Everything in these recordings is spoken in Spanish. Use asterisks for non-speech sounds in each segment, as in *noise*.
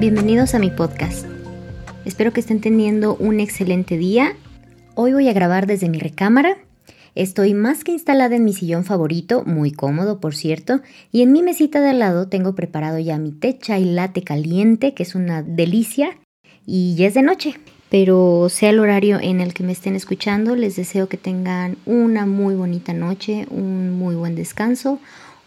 Bienvenidos a mi podcast. Espero que estén teniendo un excelente día. Hoy voy a grabar desde mi recámara. Estoy más que instalada en mi sillón favorito, muy cómodo por cierto, y en mi mesita de al lado tengo preparado ya mi té chai latte caliente, que es una delicia, y ya es de noche. Pero sea el horario en el que me estén escuchando, les deseo que tengan una muy bonita noche, un muy buen descanso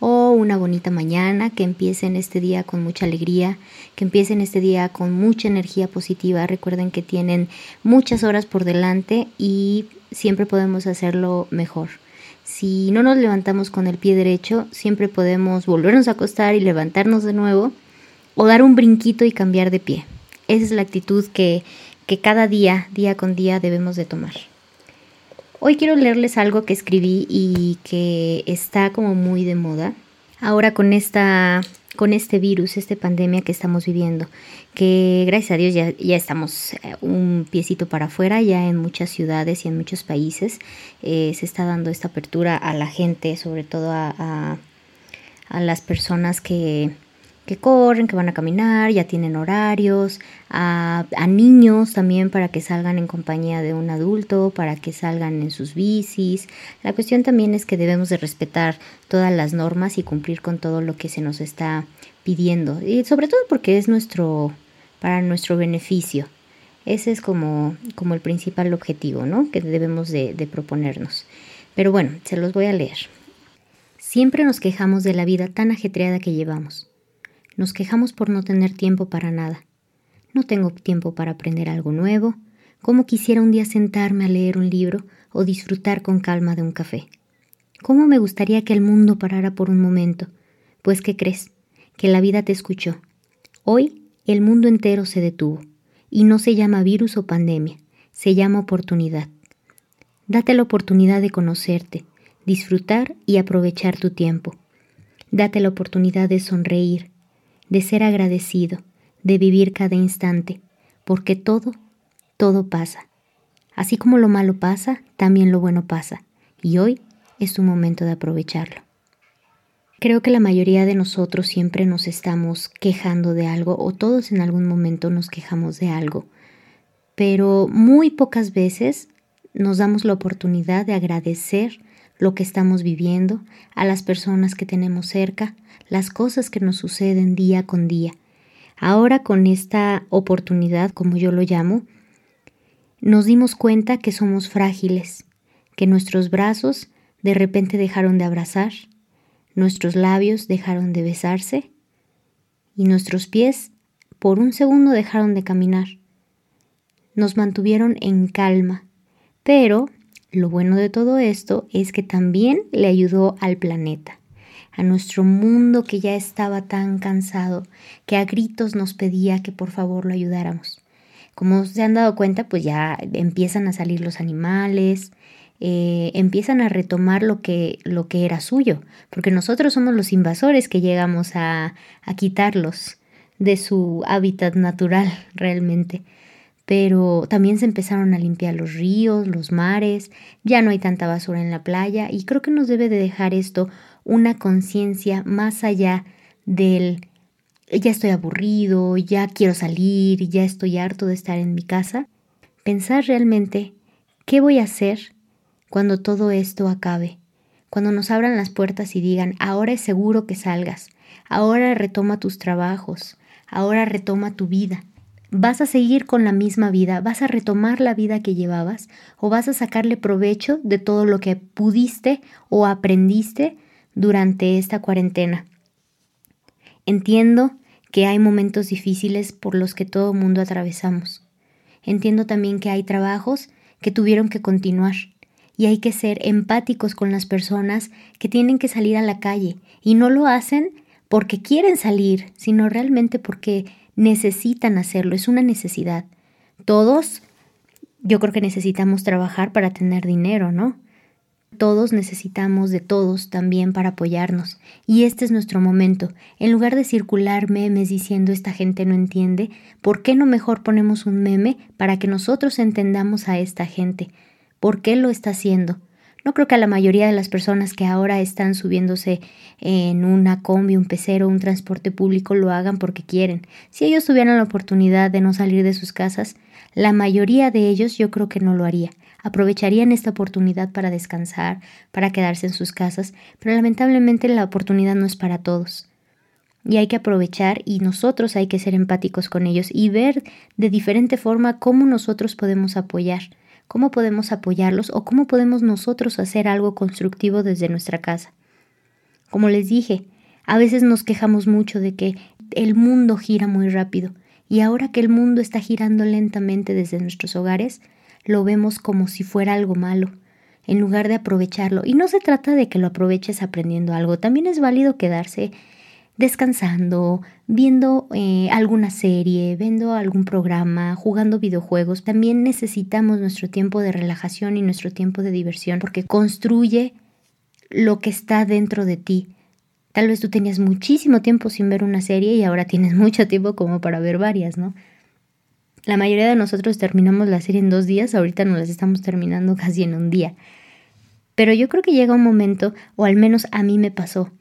o una bonita mañana, que empiecen este día con mucha alegría, que empiecen este día con mucha energía positiva. Recuerden que tienen muchas horas por delante y siempre podemos hacerlo mejor. Si no nos levantamos con el pie derecho, siempre podemos volvernos a acostar y levantarnos de nuevo o dar un brinquito y cambiar de pie. Esa es la actitud que, que cada día, día con día, debemos de tomar. Hoy quiero leerles algo que escribí y que está como muy de moda. Ahora con esta con este virus, esta pandemia que estamos viviendo, que gracias a Dios ya, ya estamos eh, un piecito para afuera, ya en muchas ciudades y en muchos países eh, se está dando esta apertura a la gente, sobre todo a las personas que, que corren, que van a caminar, ya tienen horarios, a, niños también para que salgan en compañía de un adulto, para que salgan en sus bicis. La cuestión también es que debemos de respetar todas las normas y cumplir con todo lo que se nos está pidiendo, y sobre todo porque es nuestro, para nuestro beneficio. Ese es como, como el principal objetivo, ¿no? Que debemos de, de proponernos. Pero bueno, se los voy a leer. Siempre nos quejamos de la vida tan ajetreada que llevamos nos quejamos por no tener tiempo para nada. No tengo tiempo para aprender algo nuevo. ¿Cómo quisiera un día sentarme a leer un libro o disfrutar con calma de un café? ¿Cómo me gustaría que el mundo parara por un momento? Pues, ¿qué crees? Que la vida te escuchó. Hoy el mundo entero se detuvo. Y no se llama virus o pandemia, se llama oportunidad. Date la oportunidad de conocerte, disfrutar y aprovechar tu tiempo. Date la oportunidad de sonreír, de ser agradecido, de vivir cada instante, porque todo, todo pasa. Así como lo malo pasa, también lo bueno pasa, y hoy es tu momento de aprovecharlo. Creo que la mayoría de nosotros siempre nos estamos quejando de algo o todos en algún momento nos quejamos de algo, pero muy pocas veces nos damos la oportunidad de agradecer lo que estamos viviendo, a las personas que tenemos cerca, las cosas que nos suceden día con día. Ahora con esta oportunidad, como yo lo llamo, nos dimos cuenta que somos frágiles, que nuestros brazos de repente dejaron de abrazar, nuestros labios dejaron de besarse y nuestros pies por un segundo dejaron de caminar. Nos mantuvieron en calma, pero lo bueno de todo esto es que también le ayudó al planeta, a nuestro mundo que ya estaba tan cansado, que a gritos nos pedía que por favor lo ayudáramos. Como se han dado cuenta, pues ya empiezan a salir los animales, eh, empiezan a retomar lo que, lo que era suyo, porque nosotros somos los invasores que llegamos a, a quitarlos de su hábitat natural realmente pero también se empezaron a limpiar los ríos, los mares, ya no hay tanta basura en la playa y creo que nos debe de dejar esto una conciencia más allá del ya estoy aburrido, ya quiero salir, ya estoy harto de estar en mi casa. Pensar realmente qué voy a hacer cuando todo esto acabe, cuando nos abran las puertas y digan, ahora es seguro que salgas, ahora retoma tus trabajos, ahora retoma tu vida ¿Vas a seguir con la misma vida? ¿Vas a retomar la vida que llevabas? ¿O vas a sacarle provecho de todo lo que pudiste o aprendiste durante esta cuarentena? Entiendo que hay momentos difíciles por los que todo mundo atravesamos. Entiendo también que hay trabajos que tuvieron que continuar y hay que ser empáticos con las personas que tienen que salir a la calle y no lo hacen porque quieren salir, sino realmente porque necesitan hacerlo, es una necesidad. Todos, yo creo que necesitamos trabajar para tener dinero, ¿no? Todos necesitamos de todos también para apoyarnos. Y este es nuestro momento. En lugar de circular memes diciendo esta gente no entiende, ¿por qué no mejor ponemos un meme para que nosotros entendamos a esta gente? ¿Por qué lo está haciendo? No creo que la mayoría de las personas que ahora están subiéndose en una combi, un pecero, un transporte público lo hagan porque quieren. Si ellos tuvieran la oportunidad de no salir de sus casas, la mayoría de ellos yo creo que no lo haría. Aprovecharían esta oportunidad para descansar, para quedarse en sus casas, pero lamentablemente la oportunidad no es para todos. Y hay que aprovechar y nosotros hay que ser empáticos con ellos y ver de diferente forma cómo nosotros podemos apoyar cómo podemos apoyarlos o cómo podemos nosotros hacer algo constructivo desde nuestra casa. Como les dije, a veces nos quejamos mucho de que el mundo gira muy rápido y ahora que el mundo está girando lentamente desde nuestros hogares, lo vemos como si fuera algo malo, en lugar de aprovecharlo. Y no se trata de que lo aproveches aprendiendo algo, también es válido quedarse descansando, viendo eh, alguna serie, viendo algún programa, jugando videojuegos. También necesitamos nuestro tiempo de relajación y nuestro tiempo de diversión porque construye lo que está dentro de ti. Tal vez tú tenías muchísimo tiempo sin ver una serie y ahora tienes *laughs* mucho tiempo como para ver varias, ¿no? La mayoría de nosotros terminamos la serie en dos días, ahorita nos las estamos terminando *laughs* casi en un día. Pero yo creo que llega un momento, o al menos a mí me pasó,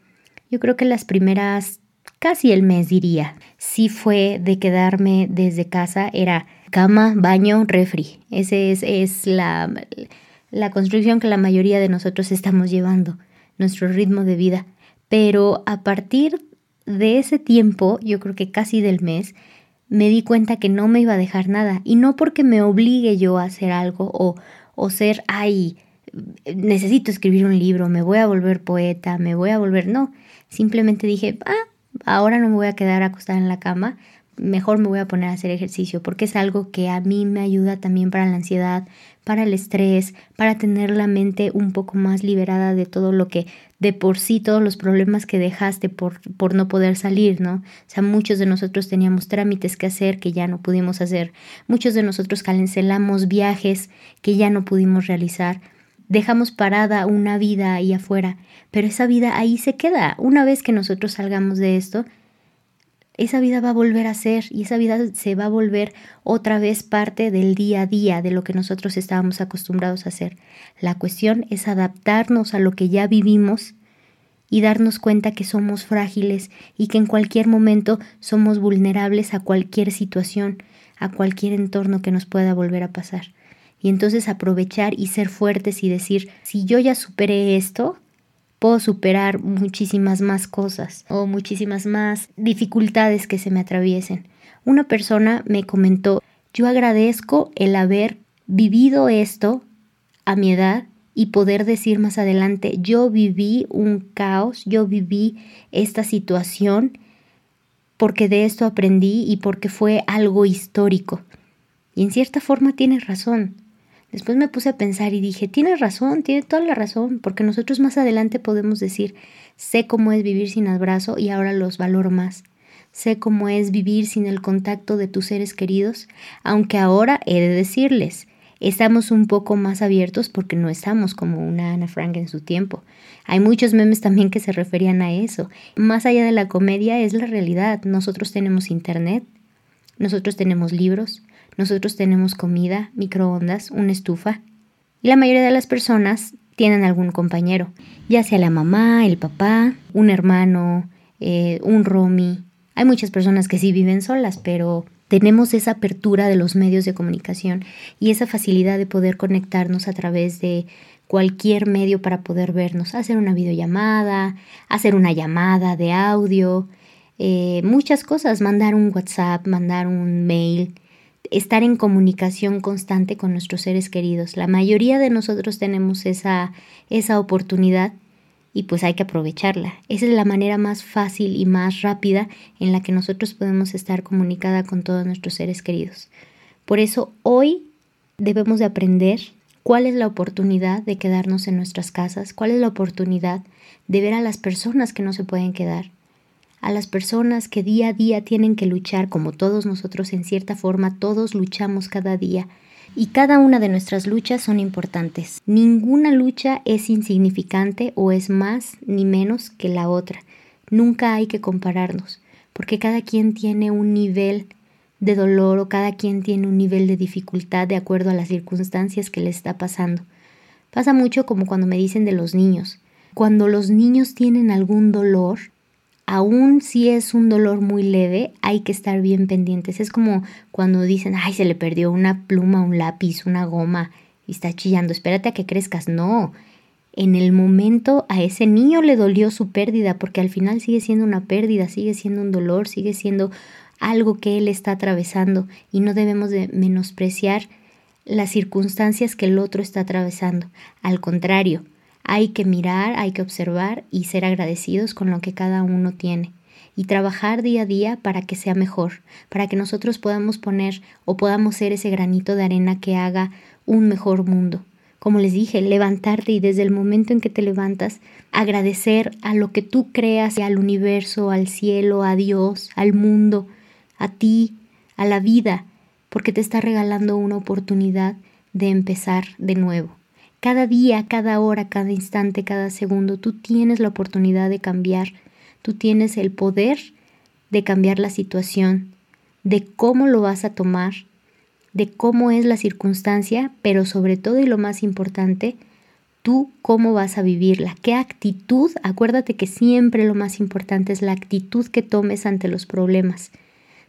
yo creo que las primeras, casi el mes diría, sí fue de quedarme desde casa, era cama, baño, refri. Esa es, es la, la construcción que la mayoría de nosotros estamos llevando, nuestro ritmo de vida. Pero a partir de ese tiempo, yo creo que casi del mes, me di cuenta que no me iba a dejar nada. Y no porque me obligue yo a hacer algo o, o ser, ay, necesito escribir un libro, me voy a volver poeta, me voy a volver... No, Simplemente dije, ah, ahora no me voy a quedar acostada en la cama, mejor me voy a poner a hacer ejercicio, porque es algo que a mí me ayuda también para la ansiedad, para el estrés, para tener la mente un poco más liberada de todo lo que de por sí, todos los problemas que dejaste por, por no poder salir, ¿no? O sea, muchos de nosotros teníamos trámites que hacer que ya no pudimos hacer, muchos de nosotros cancelamos viajes que ya no pudimos realizar, dejamos parada una vida ahí afuera, pero esa vida ahí se queda. Una vez que nosotros salgamos de esto, esa vida va a volver a ser y esa vida se va a volver otra vez parte del día a día, de lo que nosotros estábamos acostumbrados a hacer. La cuestión es adaptarnos a lo que ya vivimos y darnos cuenta que somos frágiles y que en cualquier momento somos vulnerables a cualquier situación, a cualquier entorno que nos pueda volver a pasar y entonces aprovechar y ser fuertes y decir, si yo ya superé esto, puedo superar muchísimas más cosas o muchísimas más dificultades que se me atraviesen. Una persona me comentó, yo agradezco el haber vivido esto a mi edad y poder decir más adelante, yo viví un caos, yo viví esta situación porque de esto aprendí y porque fue algo histórico. Y en cierta forma tienes razón. Después me puse a pensar y dije, tienes razón, tiene toda la razón, porque nosotros más adelante podemos decir, sé cómo es vivir sin abrazo y ahora los valoro más. Sé cómo es vivir sin el contacto de tus seres queridos, aunque ahora he de decirles, estamos un poco más abiertos porque no estamos como una Ana Frank en su tiempo. Hay muchos memes también que se referían a eso. Más allá de la comedia es la realidad. Nosotros tenemos internet, nosotros tenemos libros, nosotros tenemos comida, microondas, una estufa. Y la mayoría de las personas tienen algún compañero, ya sea la mamá, el papá, un hermano, eh, un romi. Hay muchas personas que sí viven solas, pero tenemos esa apertura de los medios de comunicación y esa facilidad de poder conectarnos a través de cualquier medio para poder vernos, hacer una videollamada, hacer una llamada de audio, eh, muchas cosas, mandar un WhatsApp, mandar un mail, estar en comunicación constante con nuestros seres queridos. La mayoría de nosotros tenemos esa, esa oportunidad y pues hay que aprovecharla. Esa es la manera más fácil y más rápida en la que nosotros podemos estar comunicada con todos nuestros seres queridos. Por eso hoy debemos de aprender cuál es la oportunidad de quedarnos en nuestras casas, cuál es la oportunidad de ver a las personas que no se pueden quedar, a las personas que día a día tienen que luchar, como todos nosotros en cierta forma, todos luchamos cada día. Y cada una de nuestras luchas son importantes. Ninguna lucha es insignificante o es más ni menos que la otra. Nunca hay que compararnos, porque cada quien tiene un nivel de dolor o cada quien tiene un nivel de dificultad de acuerdo a las circunstancias que le está pasando. Pasa mucho como cuando me dicen de los niños. Cuando los niños tienen algún dolor, aun si es un dolor muy leve, hay que estar bien pendientes. Es como cuando dicen, ay, se le perdió una pluma, un lápiz, una goma y está chillando, espérate a que crezcas. No, en el momento a ese niño le dolió su pérdida, porque al final sigue siendo una pérdida, sigue siendo un dolor, sigue siendo algo que él está atravesando y no debemos de menospreciar las circunstancias que el otro está atravesando. Al contrario, hay que mirar, hay que observar y ser agradecidos con lo que cada uno tiene y trabajar día a día para que sea mejor, para que nosotros podamos poner o podamos ser ese granito de arena que haga un mejor mundo. Como les dije, levantarte y desde el momento en que te levantas, agradecer a lo que tú creas, al universo, al cielo, a Dios, al mundo, a ti, a la vida, porque te está regalando una oportunidad de empezar de nuevo. Cada día, cada hora, cada instante, cada segundo, tú tienes la oportunidad de cambiar, tú tienes el poder de cambiar la situación, de cómo lo vas a tomar, de cómo es la circunstancia, pero sobre todo y lo más importante, tú cómo vas a vivirla, qué actitud, acuérdate que siempre lo más importante es la actitud que tomes ante los problemas.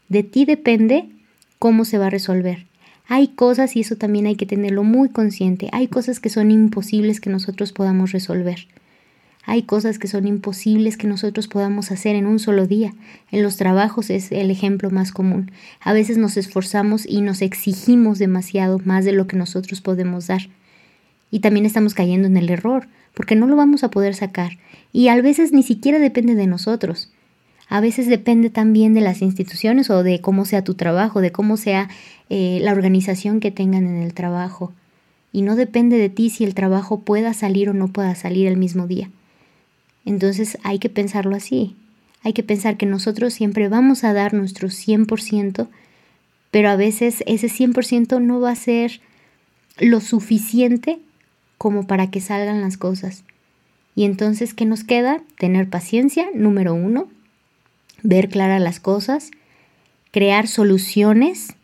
De ti depende cómo se va a resolver. Hay cosas, y eso también hay que tenerlo muy consciente, hay cosas que son imposibles que nosotros podamos resolver. Hay cosas que son imposibles que nosotros podamos hacer en un solo día. En los trabajos es el ejemplo más común. A veces nos esforzamos y nos exigimos demasiado más de lo que nosotros podemos dar. Y también estamos cayendo en el error, porque no lo vamos a poder sacar. Y a veces ni siquiera depende de nosotros. A veces depende también de las instituciones o de cómo sea tu trabajo, de cómo sea eh, la organización que tengan en el trabajo. Y no depende de ti si el trabajo pueda salir o no pueda salir el mismo día. Entonces hay que pensarlo así. Hay que pensar que nosotros siempre vamos a dar nuestro 100%, pero a veces ese 100% no va a ser lo suficiente como para que salgan las cosas. Y entonces, ¿qué nos queda? Tener paciencia, número uno, ver claras las cosas, crear soluciones,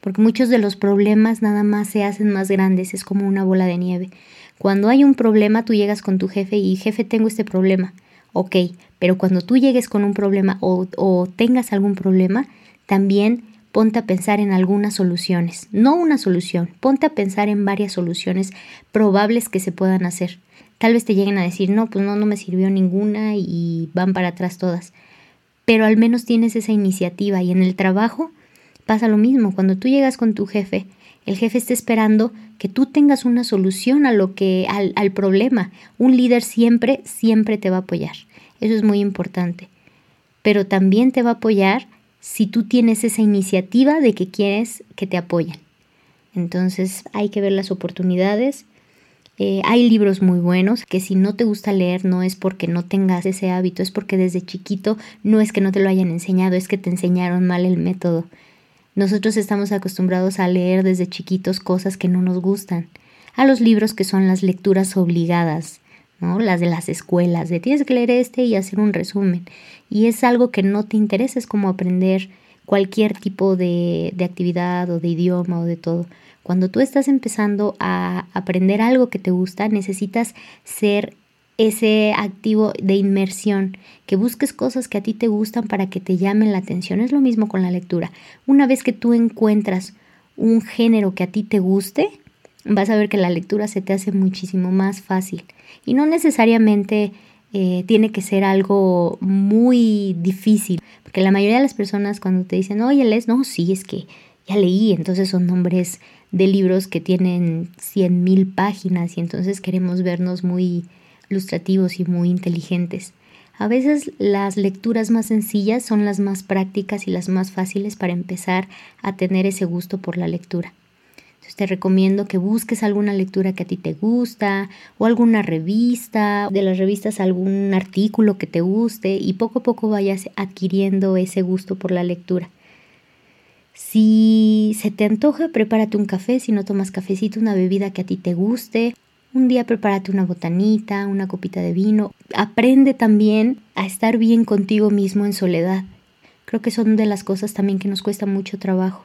porque muchos de los problemas nada más se hacen más grandes, es como una bola de nieve. Cuando hay un problema, tú llegas con tu jefe y jefe, tengo este problema. Ok, pero cuando tú llegues con un problema o, o tengas algún problema, también ponte a pensar en algunas soluciones. No una solución, ponte a pensar en varias soluciones probables que se puedan hacer. Tal vez te lleguen a decir, no, pues no, no me sirvió ninguna y van para atrás todas pero al menos tienes esa iniciativa y en el trabajo pasa lo mismo. Cuando tú llegas con tu jefe, el jefe está esperando que tú tengas una solución a lo que al, al problema. Un líder siempre siempre te va a apoyar. Eso es muy importante. Pero también te va a apoyar si tú tienes esa iniciativa de que quieres que te apoyen. Entonces hay que ver las oportunidades eh, hay libros muy buenos que si no te gusta leer no es porque no tengas ese hábito, es porque desde chiquito no es que no te lo hayan enseñado, es que te enseñaron mal el método. Nosotros estamos acostumbrados a leer desde chiquitos cosas que no nos gustan, a los libros que son las lecturas obligadas, ¿no? las de las escuelas, de tienes que leer este y hacer un resumen. Y es algo que no te interesa, es como aprender cualquier tipo de, de actividad o de idioma o de todo. Cuando tú estás empezando a aprender algo que te gusta, necesitas ser ese activo de inmersión, que busques cosas que a ti te gustan para que te llamen la atención. Es lo mismo con la lectura. Una vez que tú encuentras un género que a ti te guste, vas a ver que la lectura se te hace muchísimo más fácil. Y no necesariamente eh, tiene que ser algo muy difícil, porque la mayoría de las personas cuando te dicen, oye, lees, no, sí, es que ya leí, entonces son nombres de libros que tienen cien mil páginas y entonces queremos vernos muy ilustrativos y muy inteligentes. A veces las lecturas más sencillas son las más prácticas y las más fáciles para empezar a tener ese gusto por la lectura. Entonces te recomiendo que busques alguna lectura que a ti te gusta o alguna revista, de las revistas algún artículo que te guste y poco a poco vayas adquiriendo ese gusto por la lectura. Si se te antoja, prepárate un café, si no tomas cafecito, una bebida que a ti te guste. Un día prepárate una botanita, una copita de vino. Aprende también a estar bien contigo mismo en soledad. Creo que son de las cosas también que nos cuesta mucho trabajo.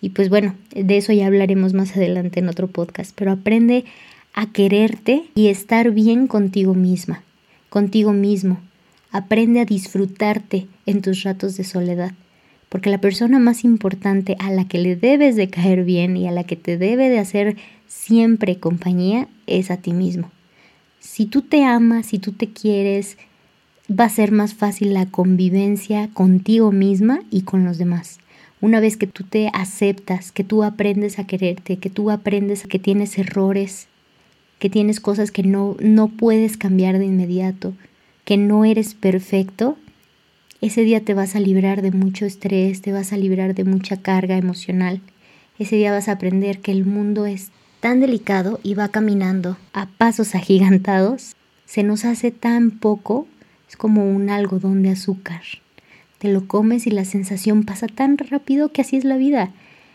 Y pues bueno, de eso ya hablaremos más adelante en otro podcast, pero aprende a quererte y estar bien contigo misma, contigo mismo. Aprende a disfrutarte en tus ratos de soledad, porque la persona más importante a la que le debes de caer bien y a la que te debe de hacer siempre compañía es a ti mismo. Si tú te amas, si tú te quieres, va a ser más fácil la convivencia contigo misma y con los demás. Una vez que tú te aceptas, que tú aprendes a quererte, que tú aprendes que tienes errores, que tienes cosas que no, no puedes cambiar de inmediato, que no eres perfecto, ese día te vas a librar de mucho estrés, te vas a librar de mucha carga emocional. Ese día vas a aprender que el mundo es tan delicado y va caminando a pasos agigantados, se nos hace tan poco, es como un algodón de azúcar. Te lo comes y la sensación pasa tan rápido que así es la vida.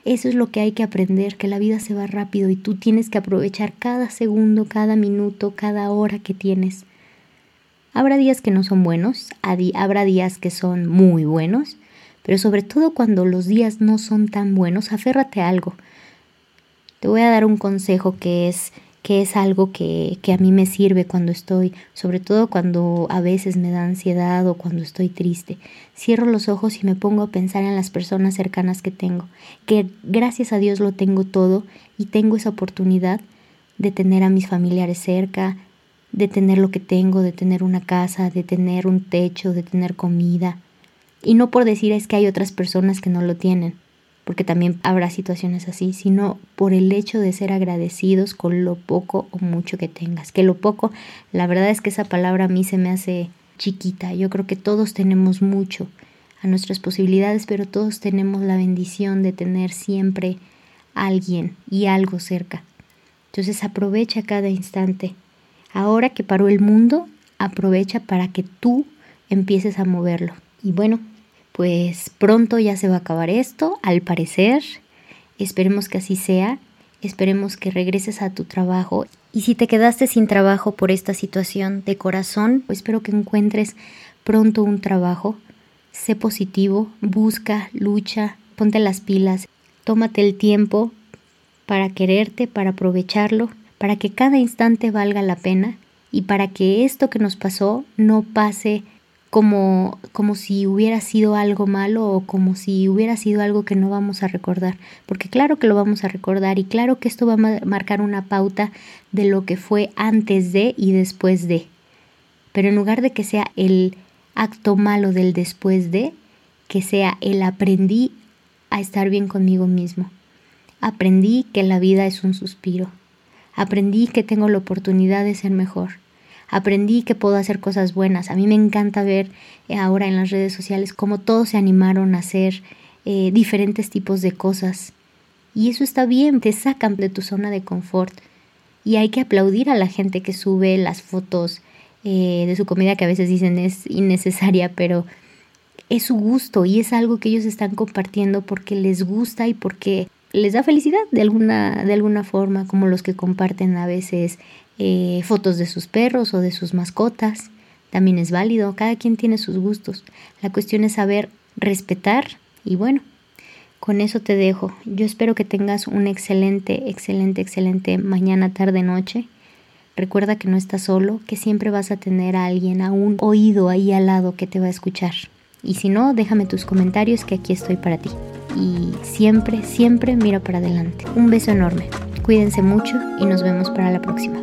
Eso es lo que hay que aprender, que la vida se va rápido y tú tienes que aprovechar cada segundo, cada minuto, cada hora que tienes. Habrá días que no son buenos, habrá días que son muy buenos, pero sobre todo cuando los días no son tan buenos, aférrate a algo. Te voy a dar un consejo que es que es algo que, que, a mí me sirve cuando estoy, sobre todo cuando a veces me da ansiedad o cuando estoy triste. Cierro los ojos y me pongo a pensar en las personas cercanas que tengo, que gracias a Dios lo tengo todo y tengo esa oportunidad de tener a mis familiares cerca, de tener lo que tengo, de tener una casa, de tener un techo, de tener comida. Y no por decir es que hay otras personas que no lo tienen porque también habrá situaciones así, sino por el hecho de ser agradecidos con lo poco o mucho que tengas. Que lo poco, la verdad es que esa palabra a mí se me hace chiquita. Yo creo que todos tenemos mucho a nuestras posibilidades, pero todos tenemos la bendición de tener siempre alguien y algo cerca. Entonces aprovecha cada instante. Ahora que paró el mundo, aprovecha para que tú empieces a moverlo. Y bueno, pues pronto ya se va a acabar esto, al parecer. Esperemos que así sea. Esperemos que regreses a tu trabajo. Y si te quedaste sin trabajo por esta situación de corazón, pues espero que encuentres pronto un trabajo. Sé positivo, busca, lucha, ponte las pilas, tómate el tiempo para quererte, para aprovecharlo, para que cada instante valga la pena y para que esto que nos pasó no pase como, como si hubiera sido algo malo o como si hubiera sido algo que no vamos a recordar, porque claro que lo vamos a recordar y claro que esto va a marcar una pauta de lo que fue antes de y después de. Pero en lugar de que sea el acto malo del después de, que sea el aprendí a estar bien conmigo mismo. Aprendí que la vida es un suspiro. Aprendí que tengo la oportunidad de ser mejor aprendí que puedo hacer cosas buenas. A mí me encanta ver eh, ahora en las redes sociales cómo todos se animaron a hacer eh, diferentes tipos de cosas. Y eso está bien, te sacan de tu zona de confort. Y hay que aplaudir a la gente que sube las fotos eh, de su comida que a veces dicen es innecesaria, pero es su gusto y es algo que ellos están compartiendo porque les gusta y porque les da felicidad de alguna, de alguna forma, como los que comparten a veces eh, fotos de sus perros o de sus mascotas. También es válido, cada quien tiene sus gustos. La cuestión es saber respetar y bueno, con eso te dejo. Yo espero que tengas un excelente, excelente, excelente mañana, tarde, noche. Recuerda que no estás solo, que siempre vas a tener a alguien, a un oído ahí al lado que te va a escuchar. Y si no, déjame tus comentarios que aquí estoy para ti y siempre, siempre mira para adelante. Un beso enorme. Cuídense mucho y nos vemos para la próxima.